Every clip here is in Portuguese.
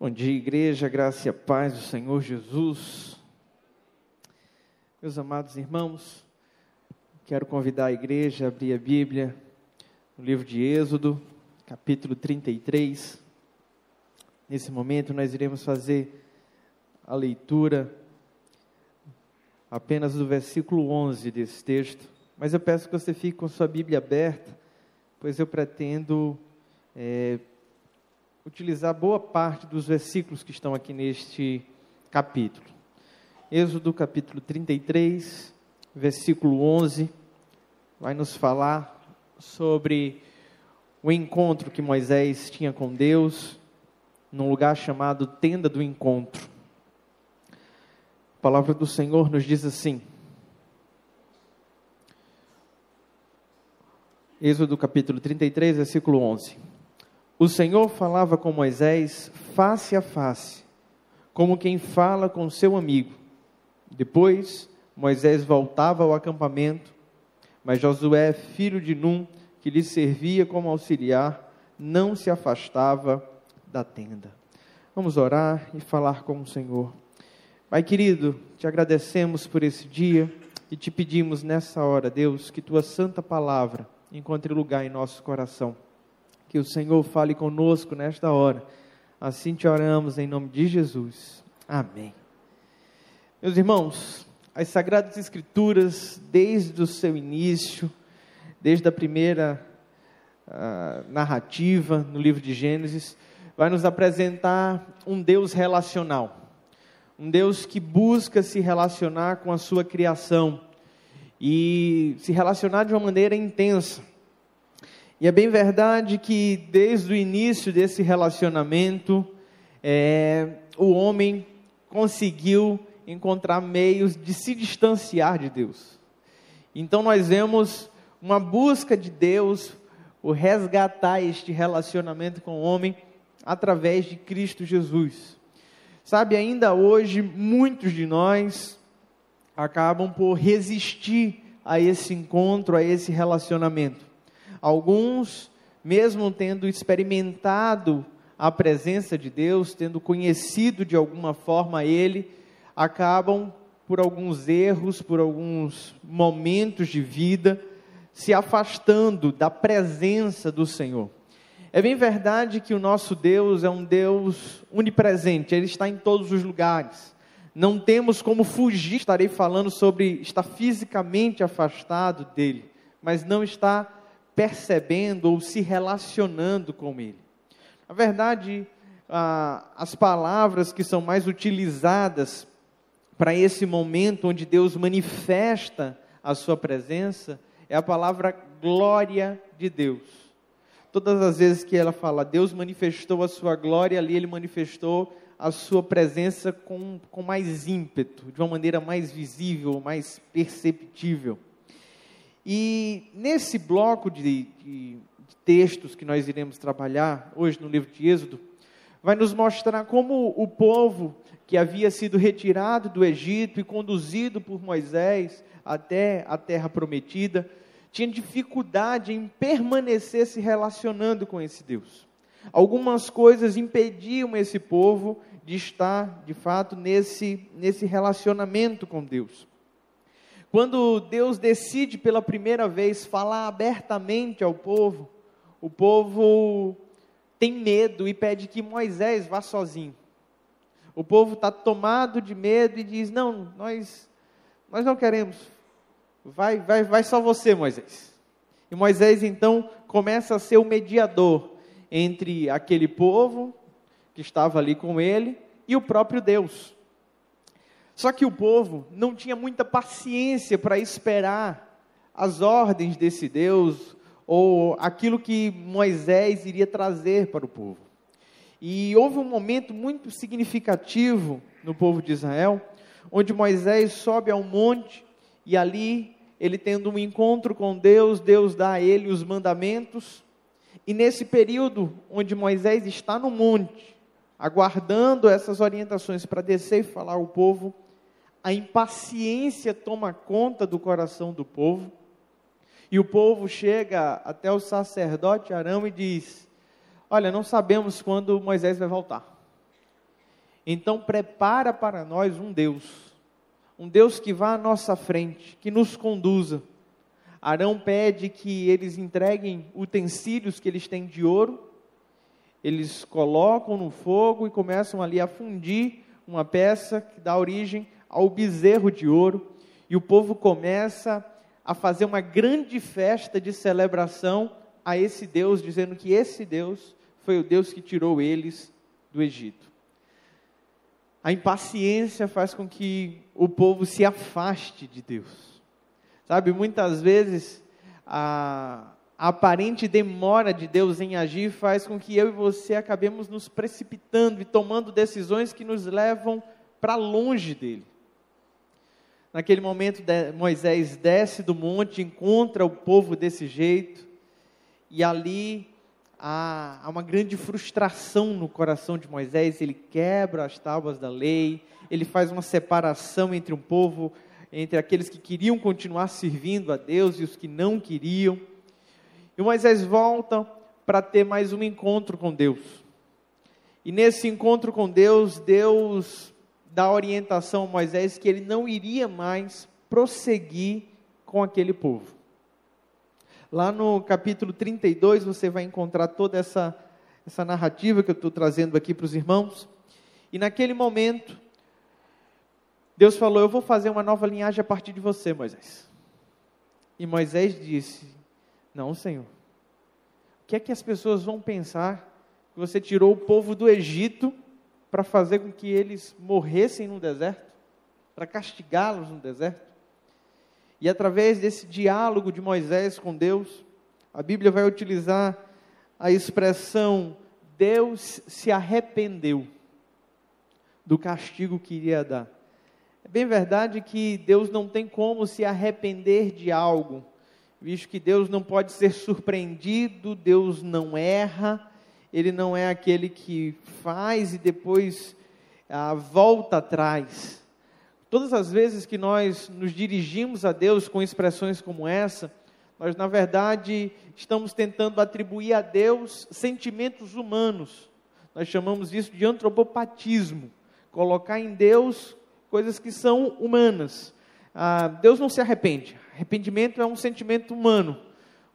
Bom dia, igreja, graça e paz do Senhor Jesus. Meus amados irmãos, quero convidar a igreja a abrir a Bíblia no livro de Êxodo, capítulo 33. Nesse momento, nós iremos fazer a leitura apenas do versículo 11 desse texto, mas eu peço que você fique com sua Bíblia aberta, pois eu pretendo. É, utilizar boa parte dos versículos que estão aqui neste capítulo. Êxodo capítulo 33, versículo 11, vai nos falar sobre o encontro que Moisés tinha com Deus num lugar chamado Tenda do Encontro. A palavra do Senhor nos diz assim: Êxodo capítulo 33, versículo 11. O Senhor falava com Moisés face a face, como quem fala com seu amigo. Depois, Moisés voltava ao acampamento, mas Josué, filho de Num, que lhe servia como auxiliar, não se afastava da tenda. Vamos orar e falar com o Senhor. Pai querido, te agradecemos por esse dia e te pedimos nessa hora, Deus, que tua santa palavra encontre lugar em nosso coração que o Senhor fale conosco nesta hora. Assim te oramos em nome de Jesus. Amém. Meus irmãos, as Sagradas Escrituras, desde o seu início, desde a primeira uh, narrativa no livro de Gênesis, vai nos apresentar um Deus relacional. Um Deus que busca se relacionar com a sua criação e se relacionar de uma maneira intensa. E é bem verdade que desde o início desse relacionamento, é, o homem conseguiu encontrar meios de se distanciar de Deus. Então nós vemos uma busca de Deus, o resgatar este relacionamento com o homem através de Cristo Jesus. Sabe, ainda hoje muitos de nós acabam por resistir a esse encontro, a esse relacionamento. Alguns, mesmo tendo experimentado a presença de Deus, tendo conhecido de alguma forma Ele, acabam por alguns erros, por alguns momentos de vida, se afastando da presença do Senhor. É bem verdade que o nosso Deus é um Deus onipresente, Ele está em todos os lugares. Não temos como fugir, estarei falando sobre estar fisicamente afastado dele, mas não está percebendo ou se relacionando com Ele. Na verdade, as palavras que são mais utilizadas para esse momento onde Deus manifesta a sua presença é a palavra glória de Deus. Todas as vezes que ela fala, Deus manifestou a sua glória, ali ele manifestou a sua presença com, com mais ímpeto, de uma maneira mais visível, mais perceptível. E nesse bloco de, de, de textos que nós iremos trabalhar hoje no livro de Êxodo, vai nos mostrar como o povo que havia sido retirado do Egito e conduzido por Moisés até a terra prometida, tinha dificuldade em permanecer se relacionando com esse Deus. Algumas coisas impediam esse povo de estar, de fato, nesse, nesse relacionamento com Deus. Quando Deus decide pela primeira vez falar abertamente ao povo, o povo tem medo e pede que Moisés vá sozinho. O povo está tomado de medo e diz: Não, nós, nós não queremos. Vai, vai, vai só você, Moisés. E Moisés então começa a ser o mediador entre aquele povo que estava ali com ele e o próprio Deus. Só que o povo não tinha muita paciência para esperar as ordens desse Deus ou aquilo que Moisés iria trazer para o povo. E houve um momento muito significativo no povo de Israel, onde Moisés sobe ao monte e ali ele tendo um encontro com Deus, Deus dá a ele os mandamentos. E nesse período onde Moisés está no monte, aguardando essas orientações para descer e falar ao povo, a impaciência toma conta do coração do povo, e o povo chega até o sacerdote Arão e diz: Olha, não sabemos quando Moisés vai voltar. Então prepara para nós um Deus, um Deus que vá à nossa frente, que nos conduza. Arão pede que eles entreguem utensílios que eles têm de ouro, eles colocam no fogo e começam ali a fundir uma peça que dá origem ao bezerro de ouro, e o povo começa a fazer uma grande festa de celebração a esse Deus, dizendo que esse Deus foi o Deus que tirou eles do Egito. A impaciência faz com que o povo se afaste de Deus. Sabe, muitas vezes a, a aparente demora de Deus em agir faz com que eu e você acabemos nos precipitando e tomando decisões que nos levam para longe dele. Naquele momento, Moisés desce do monte, encontra o povo desse jeito, e ali há, uma grande frustração no coração de Moisés, ele quebra as tábuas da lei, ele faz uma separação entre um povo, entre aqueles que queriam continuar servindo a Deus e os que não queriam. E Moisés volta para ter mais um encontro com Deus. E nesse encontro com Deus, Deus dá orientação a Moisés que ele não iria mais prosseguir com aquele povo. Lá no capítulo 32, você vai encontrar toda essa, essa narrativa que eu estou trazendo aqui para os irmãos. E naquele momento, Deus falou: Eu vou fazer uma nova linhagem a partir de você, Moisés. E Moisés disse: Não, Senhor. O que é que as pessoas vão pensar que você tirou o povo do Egito para fazer com que eles morressem no deserto? Para castigá-los no deserto? E através desse diálogo de Moisés com Deus, a Bíblia vai utilizar a expressão Deus se arrependeu do castigo que iria dar. É bem verdade que Deus não tem como se arrepender de algo, visto que Deus não pode ser surpreendido, Deus não erra, Ele não é aquele que faz e depois ah, volta atrás. Todas as vezes que nós nos dirigimos a Deus com expressões como essa, nós, na verdade, estamos tentando atribuir a Deus sentimentos humanos. Nós chamamos isso de antropopatismo. Colocar em Deus coisas que são humanas. Ah, Deus não se arrepende. Arrependimento é um sentimento humano.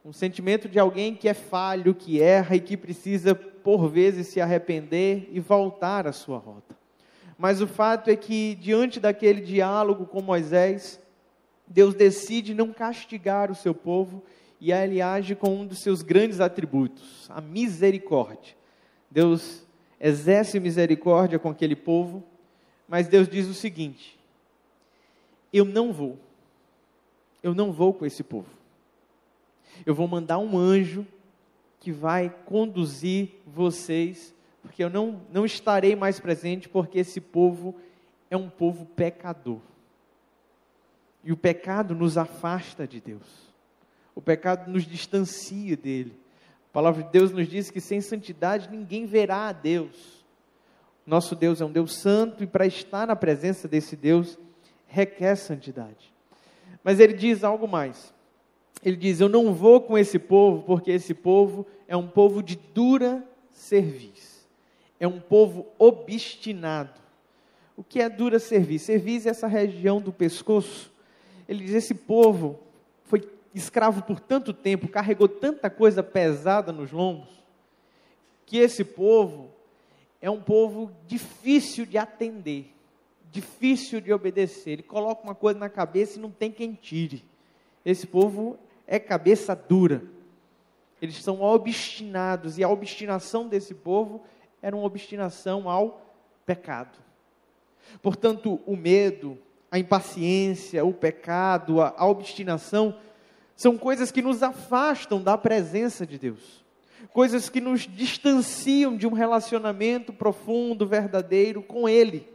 Um sentimento de alguém que é falho, que erra e que precisa, por vezes, se arrepender e voltar à sua rota. Mas o fato é que, diante daquele diálogo com Moisés, Deus decide não castigar o seu povo e ele age com um dos seus grandes atributos, a misericórdia. Deus exerce misericórdia com aquele povo, mas Deus diz o seguinte: Eu não vou, eu não vou com esse povo. Eu vou mandar um anjo que vai conduzir vocês porque eu não, não estarei mais presente, porque esse povo é um povo pecador. E o pecado nos afasta de Deus. O pecado nos distancia dele. A palavra de Deus nos diz que sem santidade ninguém verá a Deus. Nosso Deus é um Deus santo e para estar na presença desse Deus requer santidade. Mas ele diz algo mais. Ele diz: Eu não vou com esse povo, porque esse povo é um povo de dura serviço é um povo obstinado. O que é dura cerviz? Cerviz é essa região do pescoço. Ele diz: esse povo foi escravo por tanto tempo, carregou tanta coisa pesada nos lombos, que esse povo é um povo difícil de atender, difícil de obedecer. Ele coloca uma coisa na cabeça e não tem quem tire. Esse povo é cabeça dura. Eles são obstinados e a obstinação desse povo era uma obstinação ao pecado. Portanto, o medo, a impaciência, o pecado, a, obstinação, são coisas que nos afastam da presença de Deus, coisas que nos distanciam de um relacionamento profundo, verdadeiro com Ele.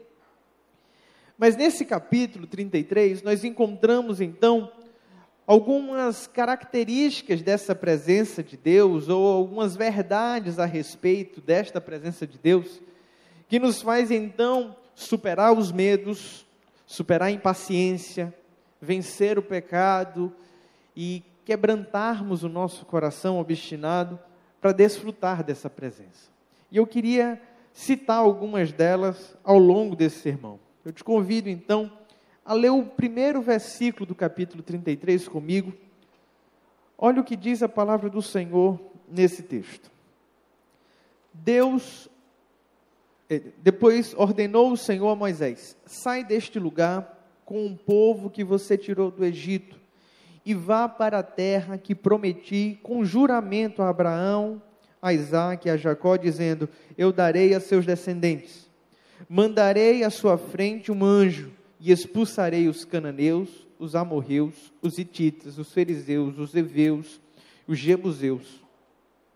Mas nesse capítulo 33, nós encontramos então algumas características dessa presença de Deus, ou algumas verdades a respeito desta presença de Deus, que nos faz então superar os medos, superar a impaciência, vencer o pecado e quebrantarmos o nosso coração obstinado para desfrutar dessa presença. E eu queria citar algumas delas ao longo desse sermão. Eu te convido então a ler o primeiro versículo do capítulo 33 comigo. Olha o que diz a palavra do Senhor nesse texto. Deus, eh, depois ordenou o Senhor a Moisés: sai deste lugar com o povo que você tirou do Egito e vá para a terra que prometi com juramento a Abraão, a Isaac e a Jacó, dizendo: Eu darei a seus descendentes. Mandarei à sua frente um anjo e expulsarei os cananeus, os amorreus, os hititas, os fariseus, os heveus, os jebuseus.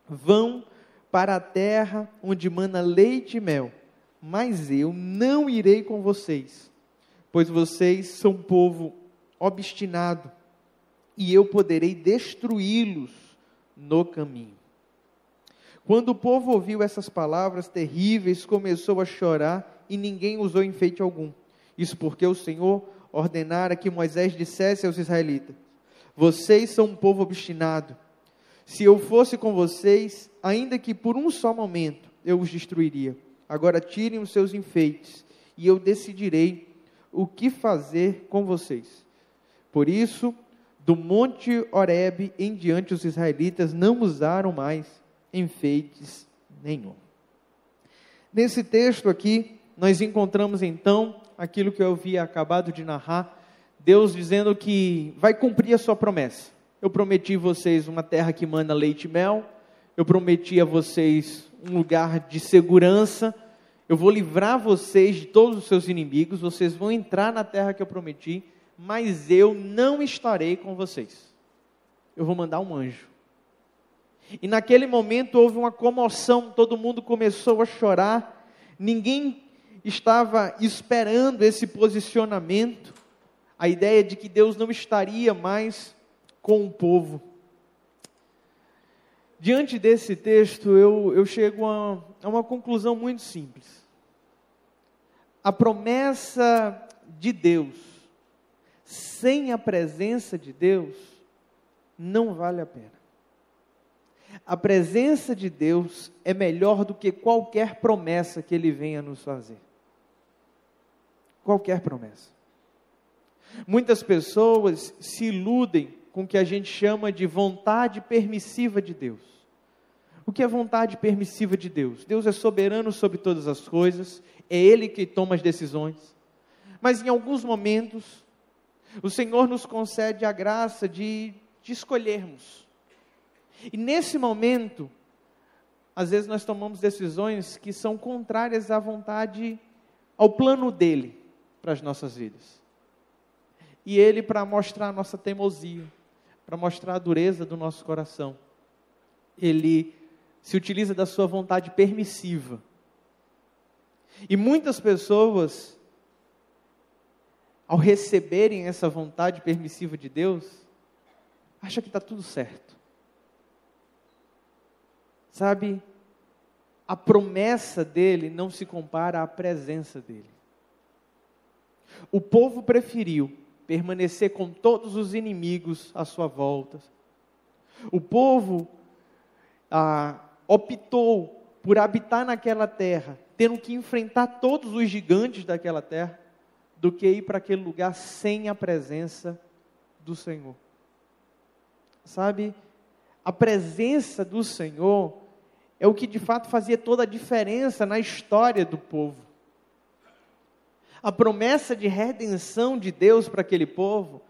Vão para a terra onde mana leite e mel, mas eu não irei com vocês, pois vocês são povo obstinado, e eu poderei destruí-los no caminho. Quando o povo ouviu essas palavras terríveis, começou a chorar e ninguém usou enfeite algum. Isso porque o Senhor ordenara que Moisés dissesse aos israelitas: Vocês são um povo obstinado. Se eu fosse com vocês, ainda que por um só momento, eu os destruiria. Agora tirem os seus enfeites, e eu decidirei o que fazer com vocês. Por isso, do monte Horebe em diante, os israelitas não usaram mais enfeites nenhum. Nesse texto aqui, nós encontramos então aquilo que eu havia acabado de narrar, Deus dizendo que vai cumprir a sua promessa. Eu prometi a vocês uma terra que manda leite e mel, eu prometi a vocês um lugar de segurança, eu vou livrar vocês de todos os seus inimigos, vocês vão entrar na terra que eu prometi, mas eu não estarei com vocês. Eu vou mandar um anjo. E naquele momento houve uma comoção, todo mundo começou a chorar, ninguém estava esperando esse posicionamento, a ideia de que Deus não estaria mais com o povo. Diante desse texto, eu, eu chego a, a uma conclusão muito simples. A promessa de Deus, sem a presença de Deus, não vale a pena. A presença de Deus é melhor do que qualquer promessa que Ele venha nos fazer qualquer promessa. Muitas pessoas se iludem com o que a gente chama de vontade permissiva de Deus. O que é vontade permissiva de Deus? Deus é soberano sobre todas as coisas, é Ele que toma as decisões. Mas em alguns momentos, o Senhor nos concede a graça de, de escolhermos. E nesse momento, às vezes nós tomamos decisões que são contrárias à vontade, ao plano dele para as nossas vidas. E Ele, para mostrar a nossa teimosia, para mostrar a dureza do nosso coração, Ele se utiliza da sua vontade permissiva. E muitas pessoas, ao receberem essa vontade permissiva de Deus, acham que está tudo certo. Sabe, a promessa dele não se compara à presença dele. O povo preferiu permanecer com todos os inimigos à sua volta. O povo ah, optou por habitar naquela terra, tendo que enfrentar todos os gigantes daquela terra, do que ir para aquele lugar sem a presença do Senhor. Sabe, a presença do Senhor é o que de fato fazia toda a diferença na história do povo a promessa de redenção de Deus para aquele povo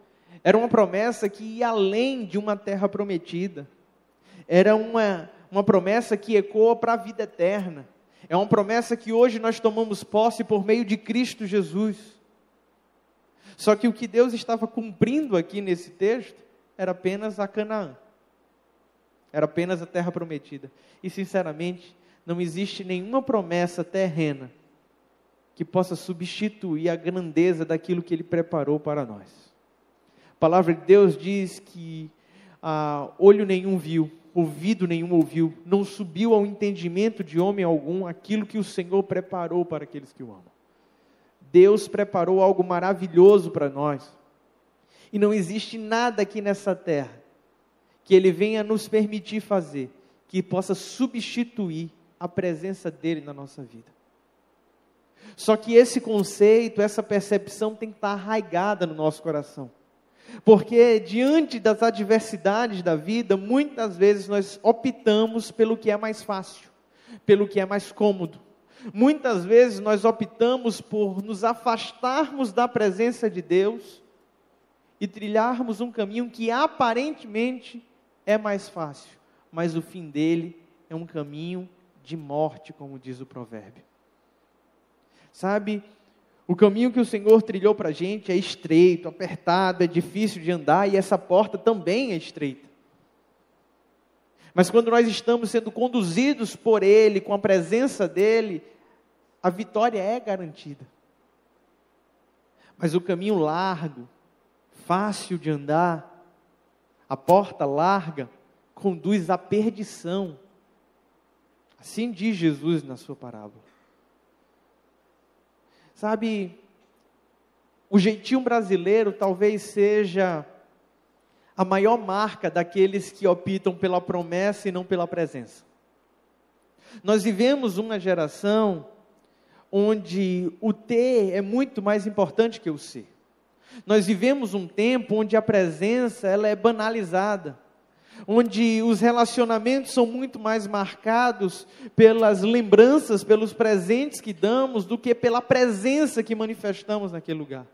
era uma promessa que ia além de uma terra prometida. Era uma, uma promessa que ecoa para a vida eterna. É uma promessa que hoje nós tomamos posse por meio de Cristo Jesus. Só que o que Deus estava cumprindo aqui nesse texto era apenas a Canaã. Era apenas a terra prometida. E sinceramente, não existe nenhuma promessa terrena que possa substituir a grandeza daquilo que Ele preparou para nós. A palavra de Deus diz que ah, olho nenhum viu, ouvido nenhum ouviu, não subiu ao entendimento de homem algum aquilo que o Senhor preparou para aqueles que o amam. Deus preparou algo maravilhoso para nós. E não existe nada aqui nessa terra que Ele venha nos permitir fazer que possa substituir a presença dele na nossa vida. Só que esse conceito, essa percepção tem que estar arraigada no nosso coração. Porque diante das adversidades da vida, muitas vezes nós optamos pelo que é mais fácil, pelo que é mais cômodo. Muitas vezes nós optamos por nos afastarmos da presença de Deus e trilharmos um caminho que aparentemente é mais fácil, mas o fim dele é um caminho de morte, como diz o provérbio. Sabe, o caminho que o Senhor trilhou para a gente é estreito, apertado, é difícil de andar e essa porta também é estreita. Mas quando nós estamos sendo conduzidos por Ele, com a presença dEle, a vitória é garantida. Mas o caminho largo, fácil de andar, a porta larga, conduz à perdição. Assim diz Jesus na sua parábola. Sabe, o jeitinho brasileiro talvez seja a maior marca daqueles que optam pela promessa e não pela presença. Nós vivemos uma geração onde o ter é muito mais importante que o ser. Nós vivemos um tempo onde a presença ela é banalizada onde os relacionamentos são muito mais marcados pelas lembranças, pelos presentes que damos, do que pela presença que manifestamos naquele lugar.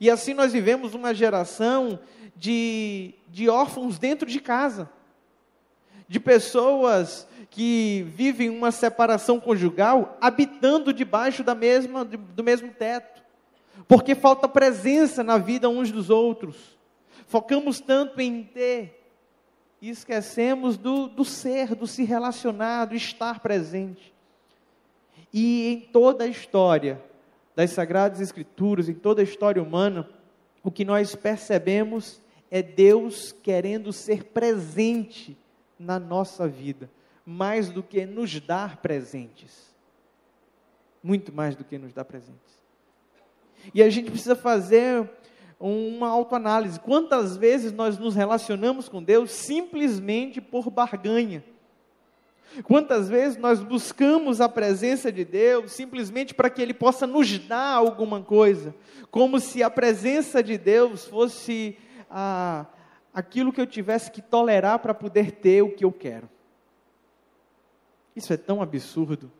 E assim nós vivemos uma geração de, de órfãos dentro de casa, de pessoas que vivem uma separação conjugal habitando debaixo da mesma, do mesmo teto, porque falta presença na vida uns dos outros. Focamos tanto em ter, e esquecemos do, do ser, do se relacionar, do estar presente. E em toda a história das Sagradas Escrituras, em toda a história humana, o que nós percebemos é Deus querendo ser presente na nossa vida, mais do que nos dar presentes. Muito mais do que nos dar presentes. E a gente precisa fazer uma autoanálise. Quantas vezes nós nos relacionamos com Deus simplesmente por barganha? Quantas vezes nós buscamos a presença de Deus simplesmente para que Ele possa nos dar alguma coisa, como se a presença de Deus fosse a, aquilo que eu tivesse que tolerar para poder ter o que eu quero? Isso é tão absurdo.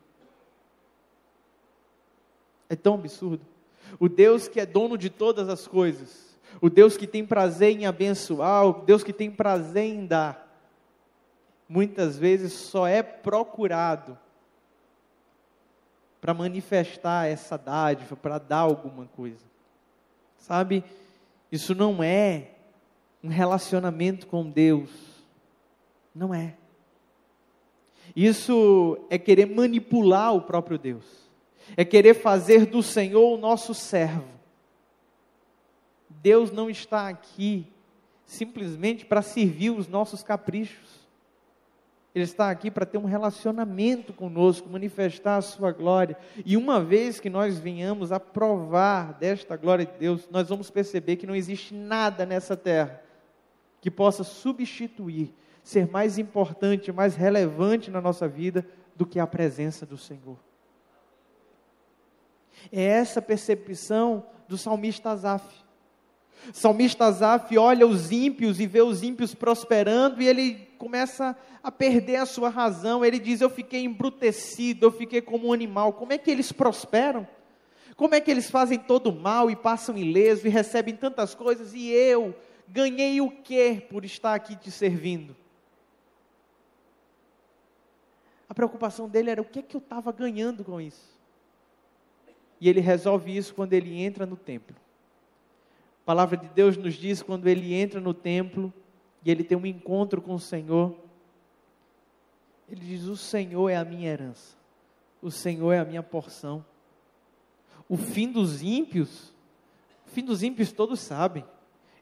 É tão absurdo o Deus que é dono de todas as coisas, o Deus que tem prazer em abençoar, o Deus que tem prazer em dar, muitas vezes só é procurado para manifestar essa dádiva, para dar alguma coisa. Sabe, isso não é um relacionamento com Deus. Não é. Isso é querer manipular o próprio Deus é querer fazer do Senhor o nosso servo. Deus não está aqui simplesmente para servir os nossos caprichos. Ele está aqui para ter um relacionamento conosco, manifestar a sua glória. E uma vez que nós venhamos a provar desta glória de Deus, nós vamos perceber que não existe nada nessa terra que possa substituir, ser mais importante, mais relevante na nossa vida do que a presença do Senhor. É essa percepção do salmista Azaf. O salmista Azaf olha os ímpios e vê os ímpios prosperando e ele começa a perder a sua razão. Ele diz: Eu fiquei embrutecido, eu fiquei como um animal. Como é que eles prosperam? Como é que eles fazem todo mal e passam ileso e recebem tantas coisas e eu ganhei o que por estar aqui te servindo? A preocupação dele era o que é que eu estava ganhando com isso. E ele resolve isso quando ele entra no templo. A palavra de Deus nos diz quando ele entra no templo e ele tem um encontro com o Senhor. Ele diz: O Senhor é a minha herança, o Senhor é a minha porção. O fim dos ímpios, o fim dos ímpios todos sabem,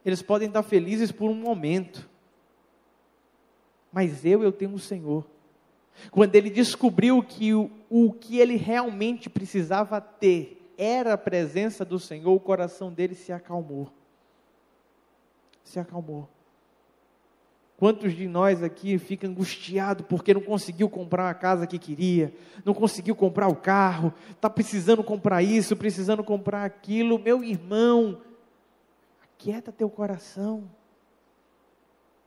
eles podem estar felizes por um momento, mas eu, eu tenho o Senhor. Quando ele descobriu que o, o que ele realmente precisava ter era a presença do Senhor, o coração dele se acalmou. Se acalmou. Quantos de nós aqui fica angustiado porque não conseguiu comprar a casa que queria, não conseguiu comprar o carro, está precisando comprar isso, precisando comprar aquilo? Meu irmão, aquieta teu coração.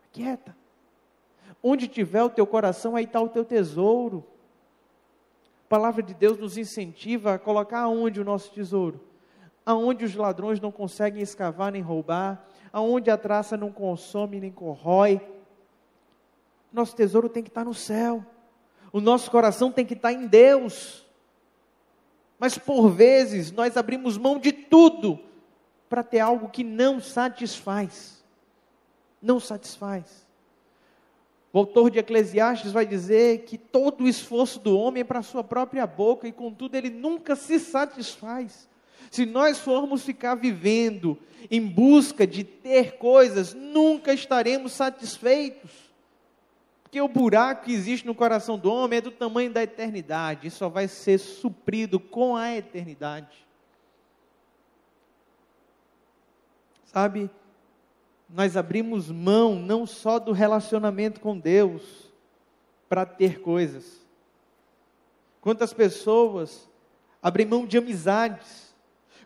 Aquieta. Onde tiver o teu coração, aí está o teu tesouro. A palavra de Deus nos incentiva a colocar aonde o nosso tesouro? Aonde os ladrões não conseguem escavar nem roubar, aonde a traça não consome nem corrói. Nosso tesouro tem que estar no céu. O nosso coração tem que estar em Deus. Mas por vezes nós abrimos mão de tudo para ter algo que não satisfaz. Não satisfaz. O autor de Eclesiastes vai dizer que todo o esforço do homem é para a sua própria boca e, contudo, ele nunca se satisfaz. Se nós formos ficar vivendo em busca de ter coisas, nunca estaremos satisfeitos. Porque o buraco que existe no coração do homem é do tamanho da eternidade, e só vai ser suprido com a eternidade. Sabe, nós abrimos mão não só do relacionamento com Deus para ter coisas. Quantas pessoas abrem mão de amizades?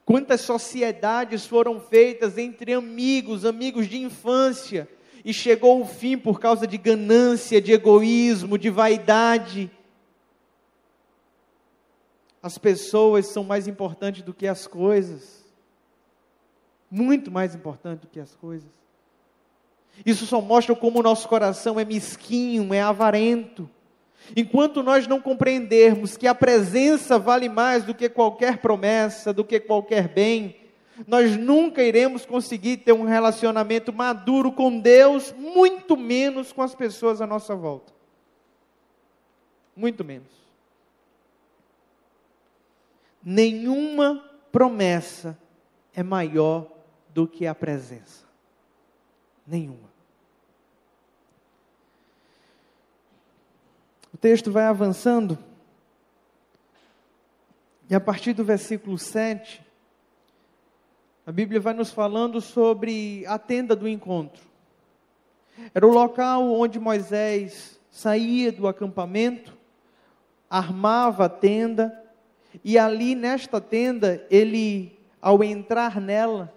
Quantas sociedades foram feitas entre amigos, amigos de infância, e chegou o fim por causa de ganância, de egoísmo, de vaidade? As pessoas são mais importantes do que as coisas. Muito mais importante do que as coisas. Isso só mostra como o nosso coração é mesquinho, é avarento. Enquanto nós não compreendermos que a presença vale mais do que qualquer promessa, do que qualquer bem, nós nunca iremos conseguir ter um relacionamento maduro com Deus, muito menos com as pessoas à nossa volta. Muito menos. Nenhuma promessa é maior do que a presença nenhuma. O texto vai avançando, e a partir do versículo 7, a Bíblia vai nos falando sobre a tenda do encontro. Era o local onde Moisés saía do acampamento, armava a tenda, e ali nesta tenda, ele, ao entrar nela,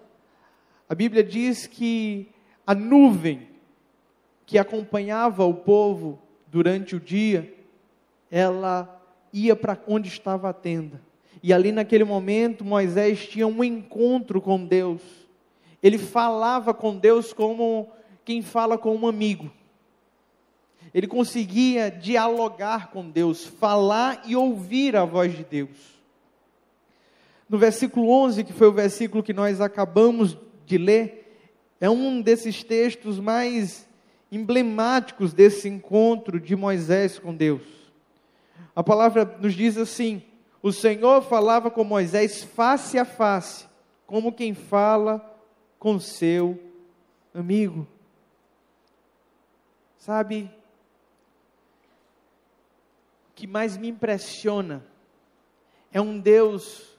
a Bíblia diz que a nuvem que acompanhava o povo durante o dia, ela ia para onde estava a tenda. E ali naquele momento, Moisés tinha um encontro com Deus. Ele falava com Deus como quem fala com um amigo. Ele conseguia dialogar com Deus, falar e ouvir a voz de Deus. No versículo 11, que foi o versículo que nós acabamos de ler, é um desses textos mais emblemáticos desse encontro de Moisés com Deus. A palavra nos diz assim: O Senhor falava com Moisés face a face, como quem fala com seu amigo. Sabe, o que mais me impressiona é um Deus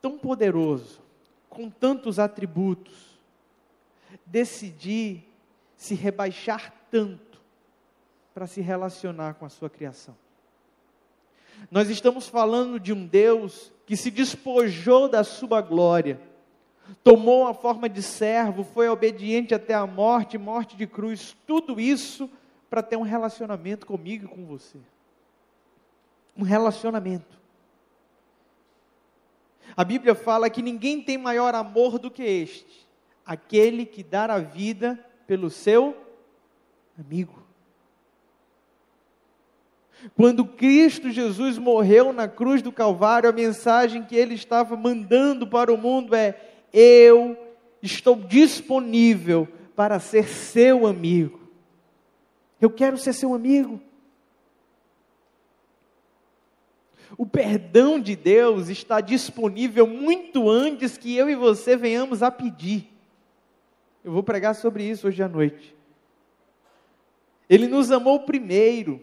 tão poderoso, com tantos atributos, decidir se rebaixar tanto para se relacionar com a sua criação. Nós estamos falando de um Deus que se despojou da sua glória, tomou a forma de servo, foi obediente até a morte, morte de cruz, tudo isso para ter um relacionamento comigo e com você. Um relacionamento. A Bíblia fala que ninguém tem maior amor do que este, aquele que dá a vida pelo seu amigo. Quando Cristo Jesus morreu na cruz do Calvário, a mensagem que ele estava mandando para o mundo é: Eu estou disponível para ser seu amigo. Eu quero ser seu amigo. O perdão de Deus está disponível muito antes que eu e você venhamos a pedir. Eu vou pregar sobre isso hoje à noite. Ele nos amou primeiro.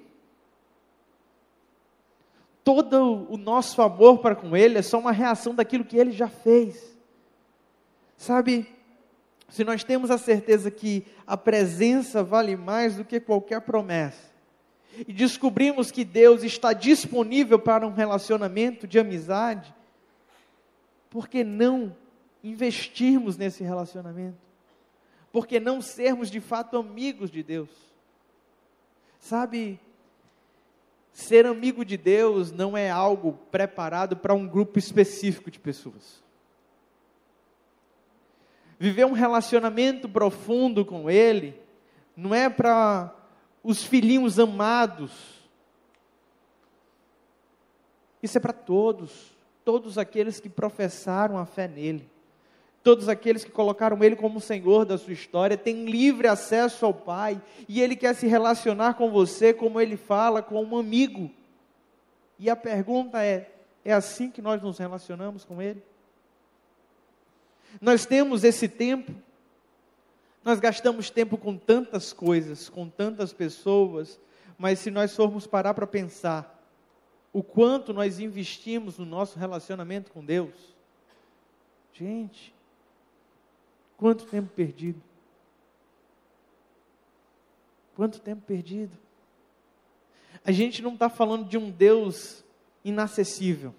Todo o nosso amor para com Ele é só uma reação daquilo que Ele já fez. Sabe, se nós temos a certeza que a presença vale mais do que qualquer promessa, e descobrimos que Deus está disponível para um relacionamento de amizade, por que não investirmos nesse relacionamento? Por que não sermos de fato amigos de Deus? Sabe, ser amigo de Deus não é algo preparado para um grupo específico de pessoas. Viver um relacionamento profundo com Ele não é para os filhinhos amados. Isso é para todos, todos aqueles que professaram a fé nele. Todos aqueles que colocaram Ele como Senhor da sua história têm livre acesso ao Pai e Ele quer se relacionar com você como Ele fala, com um amigo. E a pergunta é: é assim que nós nos relacionamos com Ele? Nós temos esse tempo nós gastamos tempo com tantas coisas, com tantas pessoas, mas se nós formos parar para pensar o quanto nós investimos no nosso relacionamento com Deus, gente, quanto tempo perdido. Quanto tempo perdido. A gente não está falando de um Deus inacessível.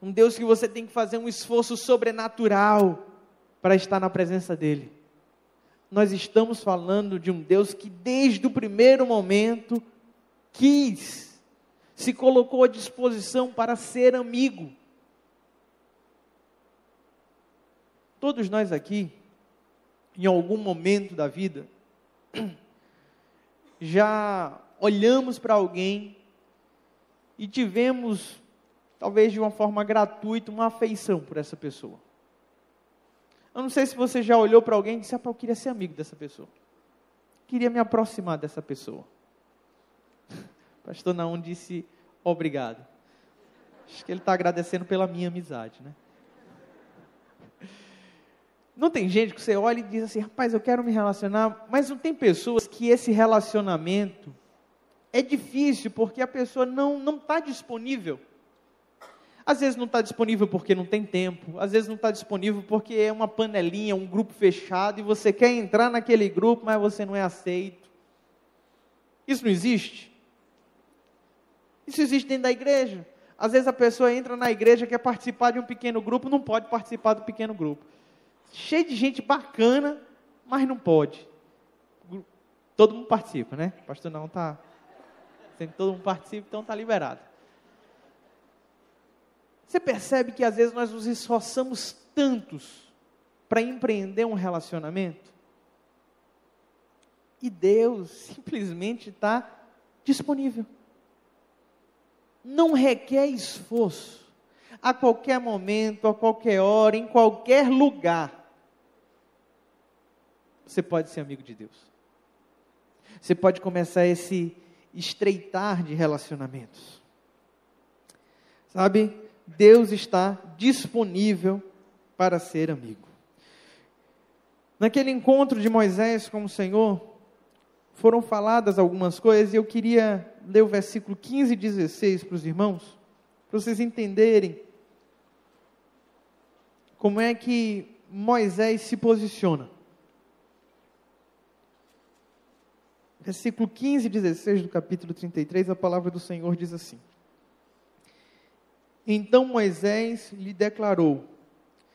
Um Deus que você tem que fazer um esforço sobrenatural para estar na presença dEle nós estamos falando de um Deus que desde o primeiro momento quis, se colocou à disposição para ser amigo. Todos nós aqui, em algum momento da vida, já olhamos para alguém e tivemos, talvez de uma forma gratuita, uma afeição por essa pessoa. Eu não sei se você já olhou para alguém e disse: ah, eu queria ser amigo dessa pessoa. Queria me aproximar dessa pessoa. Pastor Naum disse: obrigado. Acho que ele está agradecendo pela minha amizade, né? Não tem gente que você olha e diz assim, rapaz, eu quero me relacionar, mas não tem pessoas que esse relacionamento é difícil porque a pessoa não está disponível. Às vezes não está disponível porque não tem tempo, às vezes não está disponível porque é uma panelinha, um grupo fechado e você quer entrar naquele grupo, mas você não é aceito. Isso não existe? Isso existe dentro da igreja. Às vezes a pessoa entra na igreja, quer participar de um pequeno grupo, não pode participar do pequeno grupo. Cheio de gente bacana, mas não pode. Todo mundo participa, né? O pastor não está. Todo mundo participa, então está liberado. Você percebe que às vezes nós nos esforçamos tantos para empreender um relacionamento e Deus simplesmente está disponível. Não requer esforço. A qualquer momento, a qualquer hora, em qualquer lugar, você pode ser amigo de Deus. Você pode começar esse estreitar de relacionamentos. Sabe? Deus está disponível para ser amigo. Naquele encontro de Moisés com o Senhor, foram faladas algumas coisas e eu queria ler o versículo 15 e 16 para os irmãos, para vocês entenderem como é que Moisés se posiciona. Versículo 15 e 16 do capítulo 33, a palavra do Senhor diz assim: então Moisés lhe declarou: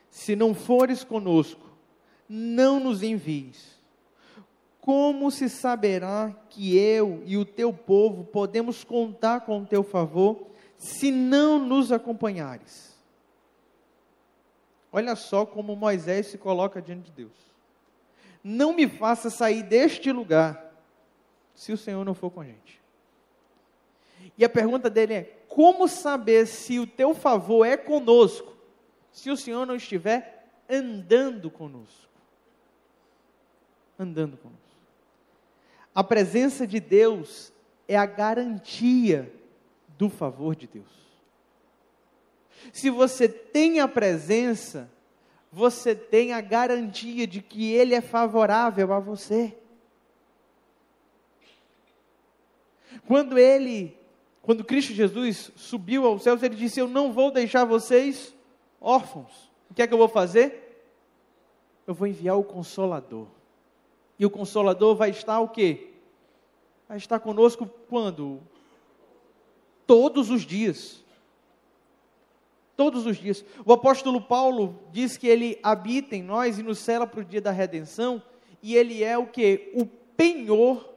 Se não fores conosco, não nos envies. Como se saberá que eu e o teu povo podemos contar com o teu favor, se não nos acompanhares? Olha só como Moisés se coloca diante de Deus. Não me faça sair deste lugar, se o Senhor não for com a gente. E a pergunta dele é: como saber se o teu favor é conosco, se o Senhor não estiver andando conosco? Andando conosco. A presença de Deus é a garantia do favor de Deus. Se você tem a presença, você tem a garantia de que Ele é favorável a você. Quando Ele quando Cristo Jesus subiu aos céus, ele disse: Eu não vou deixar vocês órfãos. O que é que eu vou fazer? Eu vou enviar o Consolador. E o Consolador vai estar o quê? Vai estar conosco quando? Todos os dias. Todos os dias. O apóstolo Paulo diz que ele habita em nós e nos cela para o dia da redenção, e ele é o que? O penhor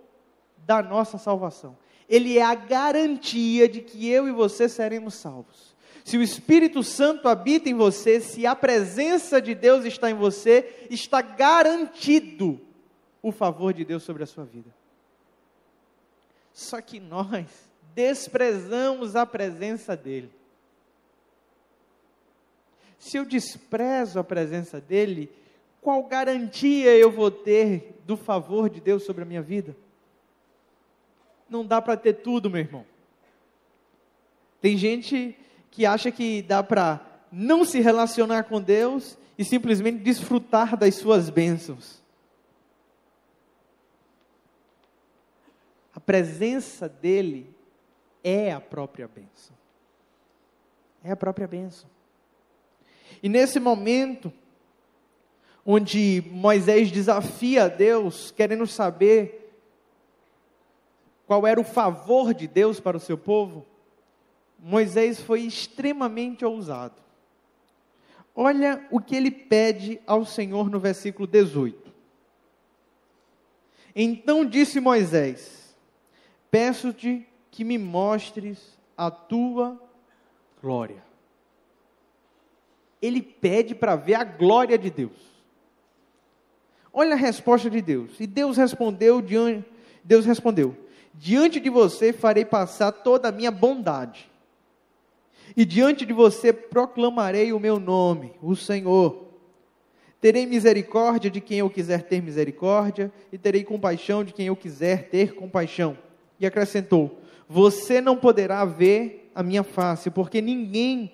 da nossa salvação. Ele é a garantia de que eu e você seremos salvos. Se o Espírito Santo habita em você, se a presença de Deus está em você, está garantido o favor de Deus sobre a sua vida. Só que nós desprezamos a presença dEle. Se eu desprezo a presença dEle, qual garantia eu vou ter do favor de Deus sobre a minha vida? Não dá para ter tudo, meu irmão. Tem gente que acha que dá para não se relacionar com Deus e simplesmente desfrutar das suas bênçãos. A presença dele é a própria bênção. É a própria bênção. E nesse momento, onde Moisés desafia a Deus, querendo saber qual era o favor de Deus para o seu povo, Moisés foi extremamente ousado. Olha o que ele pede ao Senhor no versículo 18. Então disse Moisés: Peço-te que me mostres a tua glória. Ele pede para ver a glória de Deus. Olha a resposta de Deus. E Deus respondeu, Deus respondeu: Diante de você farei passar toda a minha bondade e diante de você proclamarei o meu nome, o Senhor. Terei misericórdia de quem eu quiser ter misericórdia, e terei compaixão de quem eu quiser ter compaixão. E acrescentou: Você não poderá ver a minha face, porque ninguém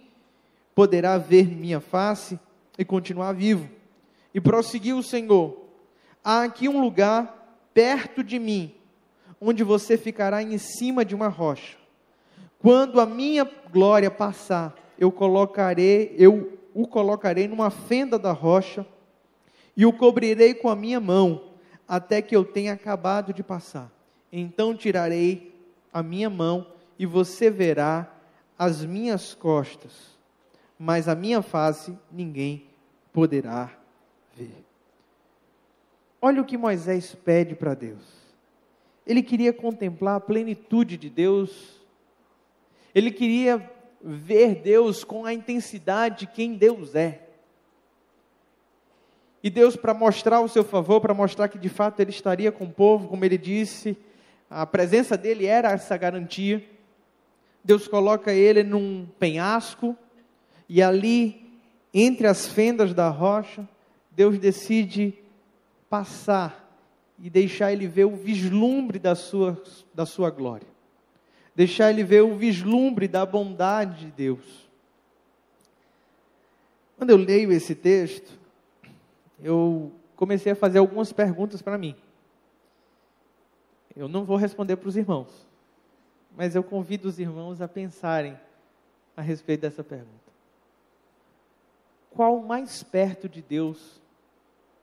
poderá ver minha face e continuar vivo. E prosseguiu o Senhor: Há aqui um lugar perto de mim, onde você ficará em cima de uma rocha. Quando a minha glória passar, eu colocarei, eu o colocarei numa fenda da rocha e o cobrirei com a minha mão, até que eu tenha acabado de passar. Então tirarei a minha mão e você verá as minhas costas, mas a minha face ninguém poderá ver. Olha o que Moisés pede para Deus. Ele queria contemplar a plenitude de Deus ele queria ver Deus com a intensidade de quem Deus é. E Deus, para mostrar o seu favor, para mostrar que de fato ele estaria com o povo, como ele disse, a presença dele era essa garantia. Deus coloca ele num penhasco, e ali, entre as fendas da rocha, Deus decide passar e deixar ele ver o vislumbre da sua, da sua glória deixar ele ver o vislumbre da bondade de Deus. Quando eu leio esse texto, eu comecei a fazer algumas perguntas para mim. Eu não vou responder para os irmãos, mas eu convido os irmãos a pensarem a respeito dessa pergunta. Qual mais perto de Deus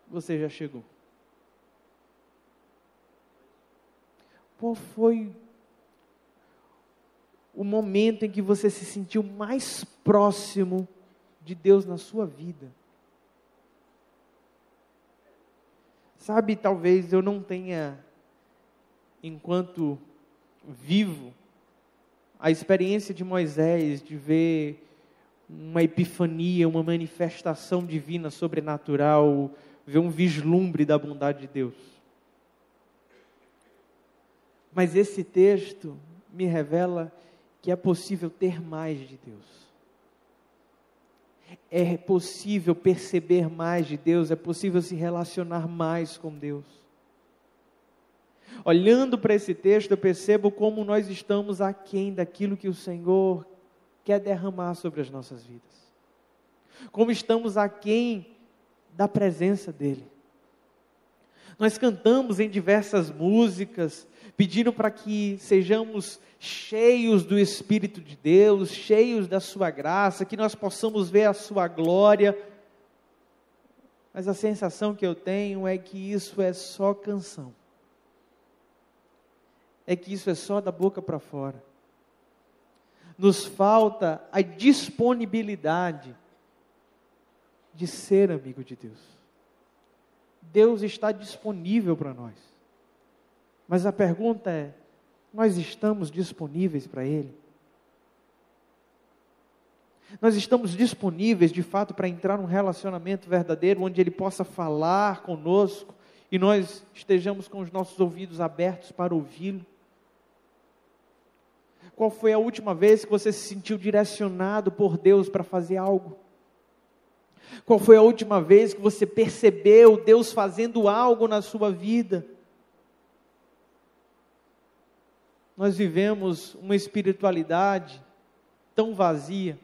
você já chegou? Qual foi o momento em que você se sentiu mais próximo de Deus na sua vida. Sabe, talvez eu não tenha, enquanto vivo, a experiência de Moisés de ver uma epifania, uma manifestação divina sobrenatural, ver um vislumbre da bondade de Deus. Mas esse texto me revela que é possível ter mais de Deus. É possível perceber mais de Deus, é possível se relacionar mais com Deus. Olhando para esse texto, eu percebo como nós estamos aquém daquilo que o Senhor quer derramar sobre as nossas vidas. Como estamos aquém da presença dEle. Nós cantamos em diversas músicas, pedindo para que sejamos cheios do Espírito de Deus, cheios da Sua graça, que nós possamos ver a Sua glória. Mas a sensação que eu tenho é que isso é só canção. É que isso é só da boca para fora. Nos falta a disponibilidade de ser amigo de Deus. Deus está disponível para nós. Mas a pergunta é: nós estamos disponíveis para Ele? Nós estamos disponíveis de fato para entrar num relacionamento verdadeiro onde Ele possa falar conosco e nós estejamos com os nossos ouvidos abertos para ouvi-lo? Qual foi a última vez que você se sentiu direcionado por Deus para fazer algo? Qual foi a última vez que você percebeu Deus fazendo algo na sua vida? Nós vivemos uma espiritualidade tão vazia,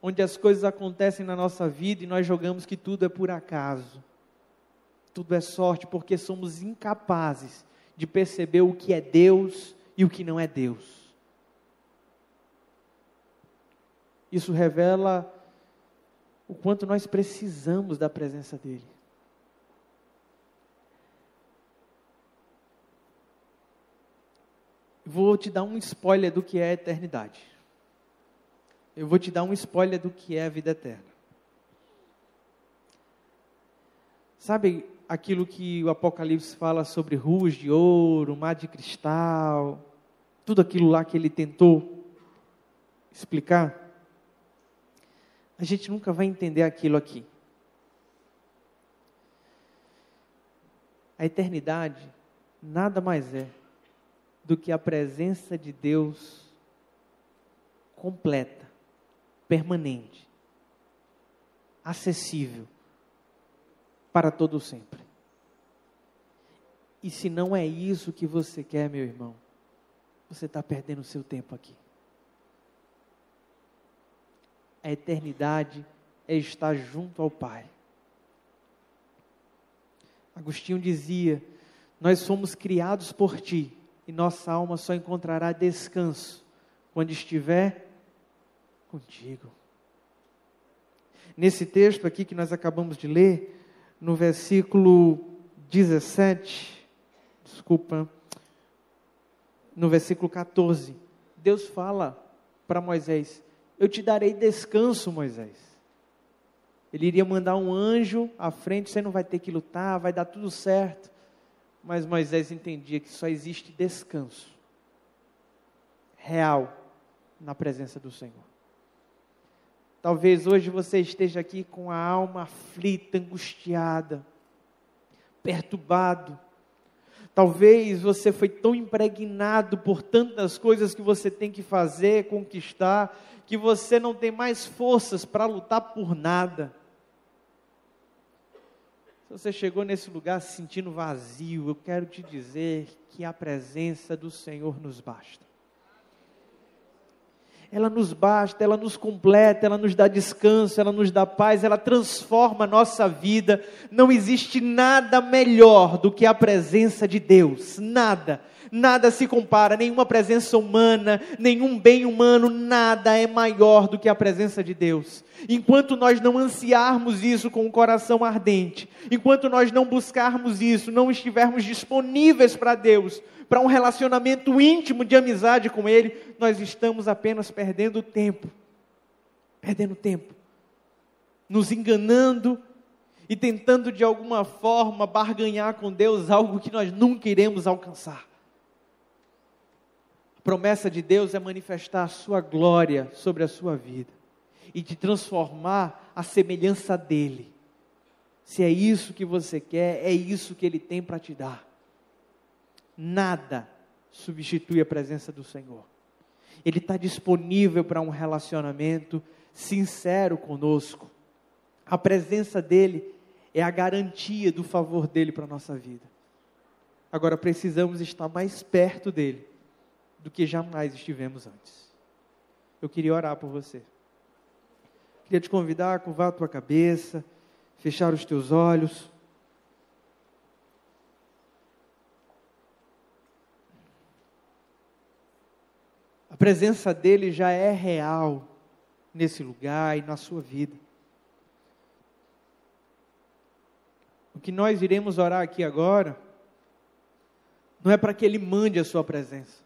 onde as coisas acontecem na nossa vida e nós jogamos que tudo é por acaso, tudo é sorte, porque somos incapazes de perceber o que é Deus e o que não é Deus. Isso revela o quanto nós precisamos da presença dEle. Vou te dar um spoiler do que é a eternidade. Eu vou te dar um spoiler do que é a vida eterna. Sabe aquilo que o Apocalipse fala sobre ruas de ouro, mar de cristal, tudo aquilo lá que ele tentou explicar? A gente nunca vai entender aquilo aqui. A eternidade nada mais é do que a presença de Deus completa, permanente, acessível para todo sempre. E se não é isso que você quer, meu irmão, você está perdendo o seu tempo aqui a eternidade é estar junto ao Pai. Agostinho dizia: Nós somos criados por ti e nossa alma só encontrará descanso quando estiver contigo. Nesse texto aqui que nós acabamos de ler, no versículo 17, desculpa, no versículo 14, Deus fala para Moisés: eu te darei descanso, Moisés. Ele iria mandar um anjo à frente, você não vai ter que lutar, vai dar tudo certo. Mas Moisés entendia que só existe descanso real na presença do Senhor. Talvez hoje você esteja aqui com a alma aflita, angustiada, perturbado, Talvez você foi tão impregnado por tantas coisas que você tem que fazer, conquistar, que você não tem mais forças para lutar por nada. Se você chegou nesse lugar se sentindo vazio, eu quero te dizer que a presença do Senhor nos basta ela nos basta, ela nos completa, ela nos dá descanso, ela nos dá paz, ela transforma a nossa vida. Não existe nada melhor do que a presença de Deus, nada. Nada se compara, nenhuma presença humana, nenhum bem humano, nada é maior do que a presença de Deus. Enquanto nós não ansiarmos isso com o coração ardente, enquanto nós não buscarmos isso, não estivermos disponíveis para Deus, para um relacionamento íntimo de amizade com Ele, nós estamos apenas perdendo tempo. Perdendo tempo. Nos enganando e tentando de alguma forma barganhar com Deus algo que nós nunca iremos alcançar. A promessa de Deus é manifestar a sua glória sobre a sua vida e te transformar a semelhança dele. Se é isso que você quer, é isso que ele tem para te dar nada substitui a presença do Senhor. Ele está disponível para um relacionamento sincero conosco. A presença dele é a garantia do favor dele para a nossa vida. Agora precisamos estar mais perto dele do que jamais estivemos antes. Eu queria orar por você. Queria te convidar a curvar a tua cabeça, fechar os teus olhos. Presença dele já é real nesse lugar e na sua vida. O que nós iremos orar aqui agora não é para que Ele mande a Sua presença,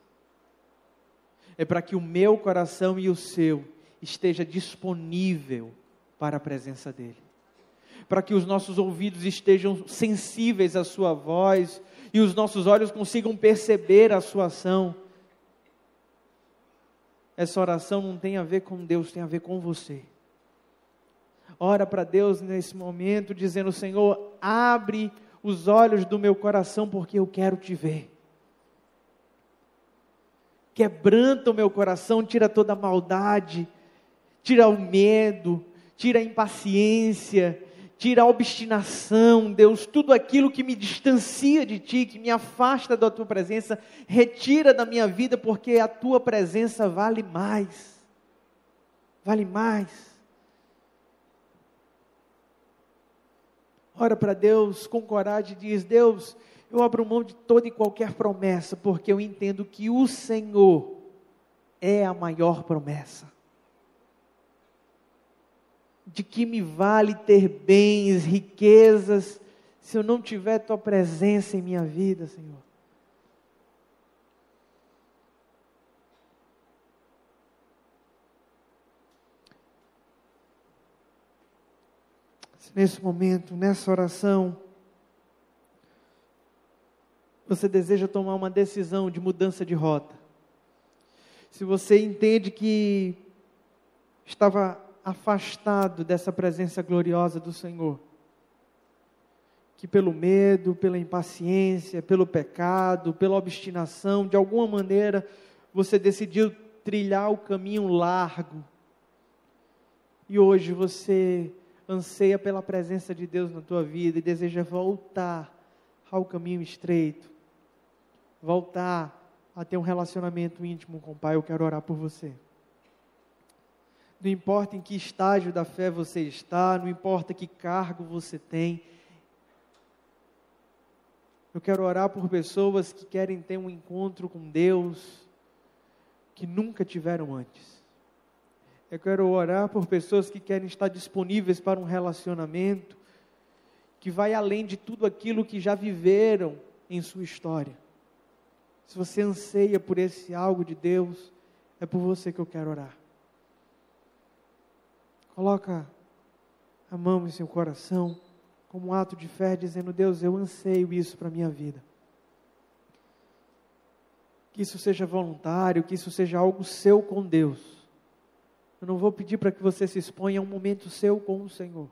é para que o meu coração e o seu esteja disponível para a presença dEle, para que os nossos ouvidos estejam sensíveis à Sua voz e os nossos olhos consigam perceber a Sua ação. Essa oração não tem a ver com Deus, tem a ver com você. Ora para Deus nesse momento, dizendo: Senhor, abre os olhos do meu coração, porque eu quero te ver. Quebranta o meu coração, tira toda a maldade, tira o medo, tira a impaciência, tira a obstinação, Deus, tudo aquilo que me distancia de Ti, que me afasta da Tua presença, retira da minha vida, porque a Tua presença vale mais. Vale mais. Ora para Deus com coragem e diz: Deus, eu abro mão de toda e qualquer promessa, porque eu entendo que o Senhor é a maior promessa. De que me vale ter bens, riquezas, se eu não tiver tua presença em minha vida, Senhor? nesse momento, nessa oração, você deseja tomar uma decisão de mudança de rota, se você entende que estava afastado dessa presença gloriosa do Senhor, que pelo medo, pela impaciência, pelo pecado, pela obstinação, de alguma maneira você decidiu trilhar o caminho largo, e hoje você anseia pela presença de Deus na tua vida e deseja voltar ao caminho estreito, voltar a ter um relacionamento íntimo com o Pai, eu quero orar por você. Não importa em que estágio da fé você está, não importa que cargo você tem, eu quero orar por pessoas que querem ter um encontro com Deus que nunca tiveram antes. Eu quero orar por pessoas que querem estar disponíveis para um relacionamento que vai além de tudo aquilo que já viveram em sua história. Se você anseia por esse algo de Deus, é por você que eu quero orar. Coloca a mão em seu coração como um ato de fé, dizendo: Deus, eu anseio isso para a minha vida. Que isso seja voluntário, que isso seja algo seu com Deus eu não vou pedir para que você se exponha a um momento seu com o Senhor.